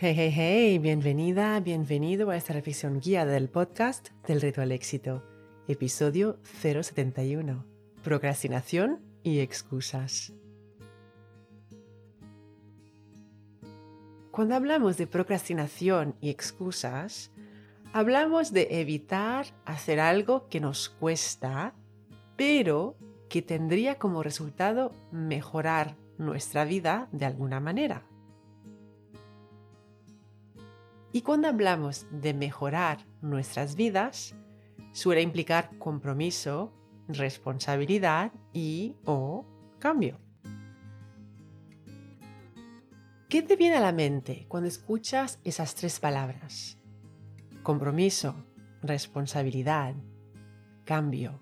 Hey, hey, hey, bienvenida, bienvenido a esta reflexión guía del podcast del Reto al Éxito, episodio 071, procrastinación y excusas. Cuando hablamos de procrastinación y excusas, hablamos de evitar hacer algo que nos cuesta, pero que tendría como resultado mejorar nuestra vida de alguna manera. Y cuando hablamos de mejorar nuestras vidas, suele implicar compromiso, responsabilidad y o cambio. ¿Qué te viene a la mente cuando escuchas esas tres palabras? Compromiso, responsabilidad, cambio.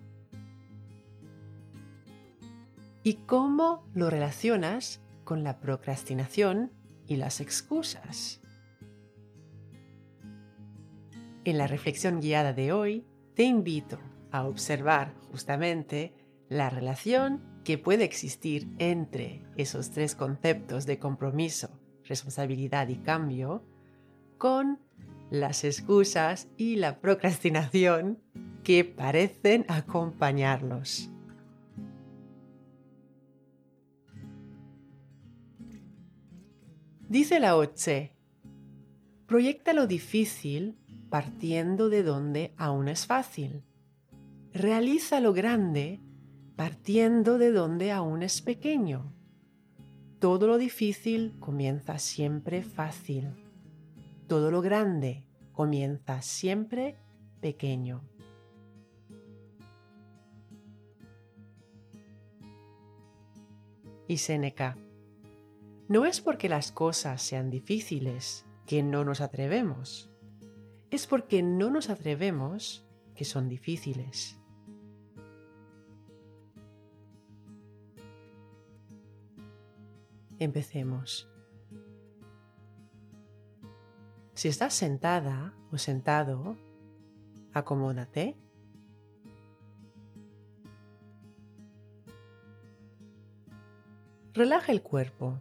¿Y cómo lo relacionas con la procrastinación y las excusas? En la reflexión guiada de hoy, te invito a observar justamente la relación que puede existir entre esos tres conceptos de compromiso, responsabilidad y cambio con las excusas y la procrastinación que parecen acompañarlos. Dice la Oche, proyecta lo difícil partiendo de donde aún es fácil. Realiza lo grande partiendo de donde aún es pequeño. Todo lo difícil comienza siempre fácil. Todo lo grande comienza siempre pequeño. Y Seneca. No es porque las cosas sean difíciles que no nos atrevemos es porque no nos atrevemos que son difíciles. Empecemos. Si estás sentada o sentado, acomódate. Relaja el cuerpo.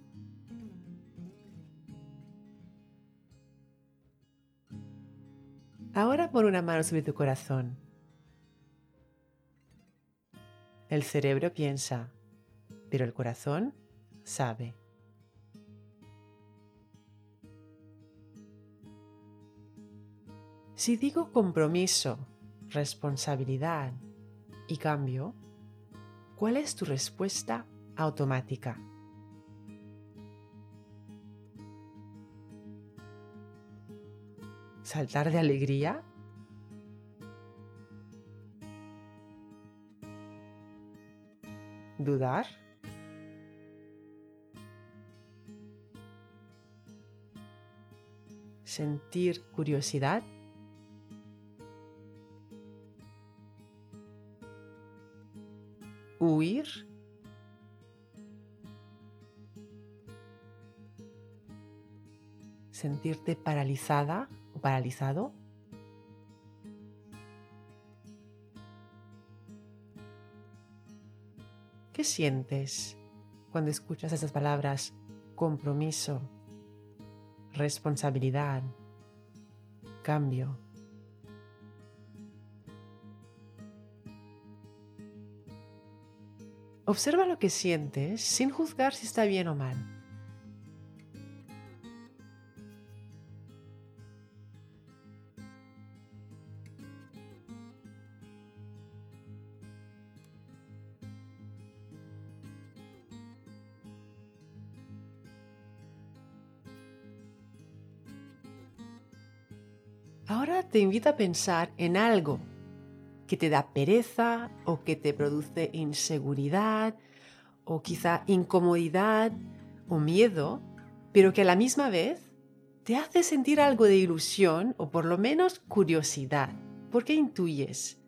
Ahora pon una mano sobre tu corazón. El cerebro piensa, pero el corazón sabe. Si digo compromiso, responsabilidad y cambio, ¿cuál es tu respuesta automática? Saltar de alegría? ¿Dudar? ¿Sentir curiosidad? ¿Huir? ¿Sentirte paralizada? Paralizado? ¿Qué sientes cuando escuchas esas palabras compromiso, responsabilidad, cambio? Observa lo que sientes sin juzgar si está bien o mal. Te invito a pensar en algo que te da pereza o que te produce inseguridad o quizá incomodidad o miedo, pero que a la misma vez te hace sentir algo de ilusión o por lo menos curiosidad, porque intuyes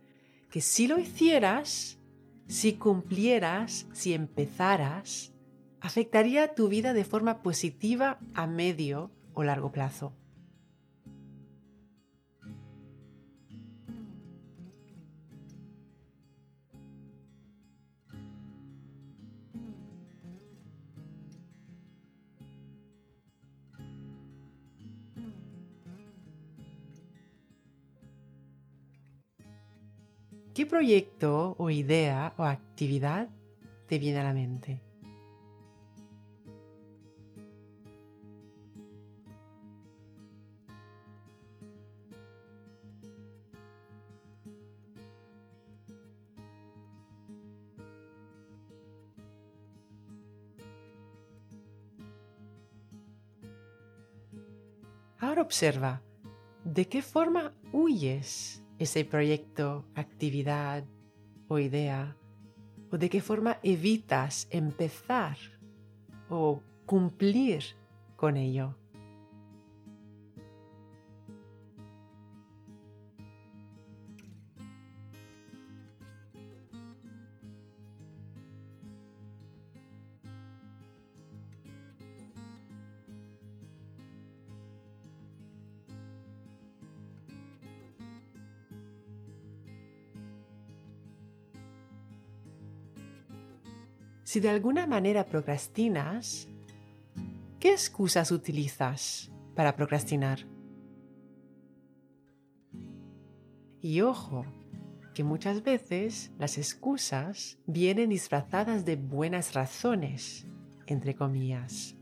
que si lo hicieras, si cumplieras, si empezaras, afectaría tu vida de forma positiva a medio o largo plazo. ¿Qué proyecto o idea o actividad te viene a la mente? Ahora observa, ¿de qué forma huyes ese proyecto, actividad o idea? ¿O de qué forma evitas empezar o cumplir con ello? Si de alguna manera procrastinas, ¿qué excusas utilizas para procrastinar? Y ojo, que muchas veces las excusas vienen disfrazadas de buenas razones, entre comillas.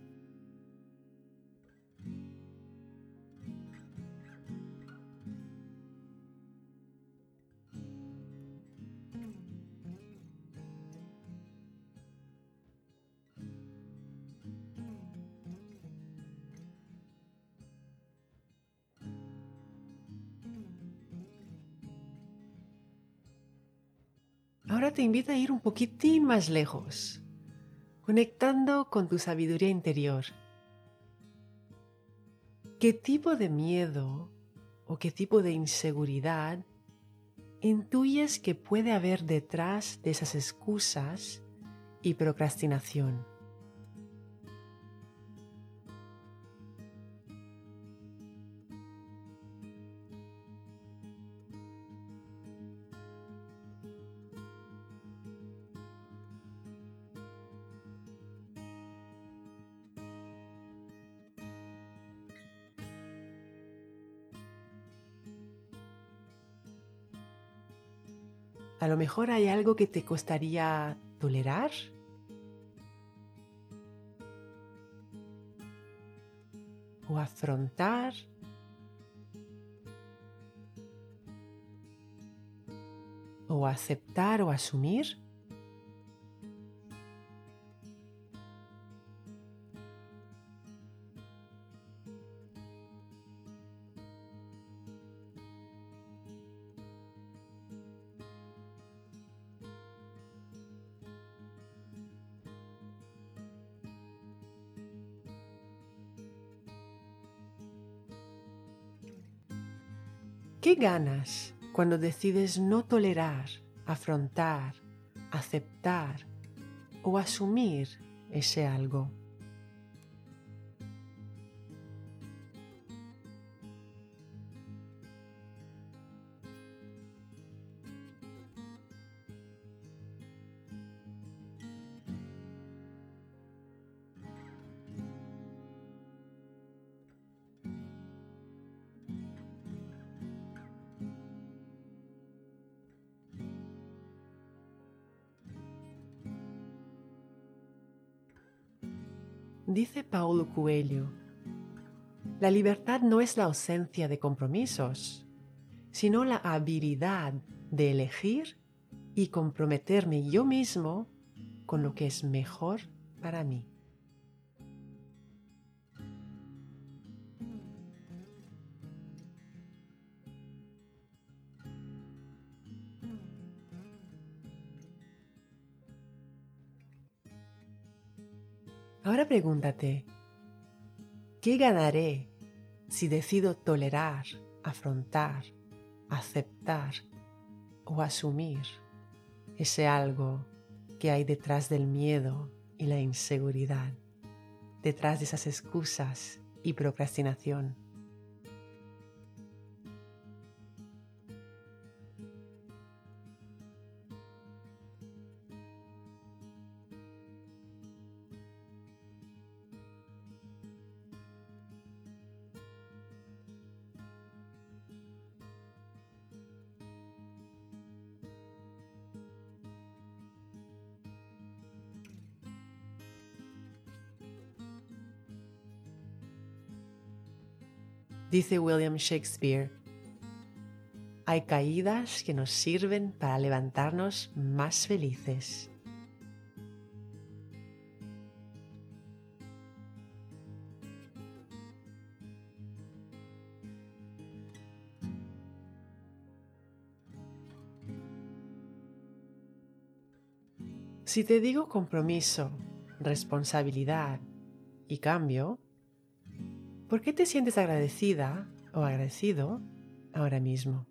Ahora te invito a ir un poquitín más lejos, conectando con tu sabiduría interior. ¿Qué tipo de miedo o qué tipo de inseguridad intuyes que puede haber detrás de esas excusas y procrastinación? A lo mejor hay algo que te costaría tolerar. O afrontar. O aceptar o asumir. ¿Qué ganas cuando decides no tolerar, afrontar, aceptar o asumir ese algo? Dice Paulo Coelho, la libertad no es la ausencia de compromisos, sino la habilidad de elegir y comprometerme yo mismo con lo que es mejor para mí. Ahora pregúntate, ¿qué ganaré si decido tolerar, afrontar, aceptar o asumir ese algo que hay detrás del miedo y la inseguridad, detrás de esas excusas y procrastinación? Dice William Shakespeare, hay caídas que nos sirven para levantarnos más felices. Si te digo compromiso, responsabilidad y cambio, ¿Por qué te sientes agradecida o agradecido ahora mismo?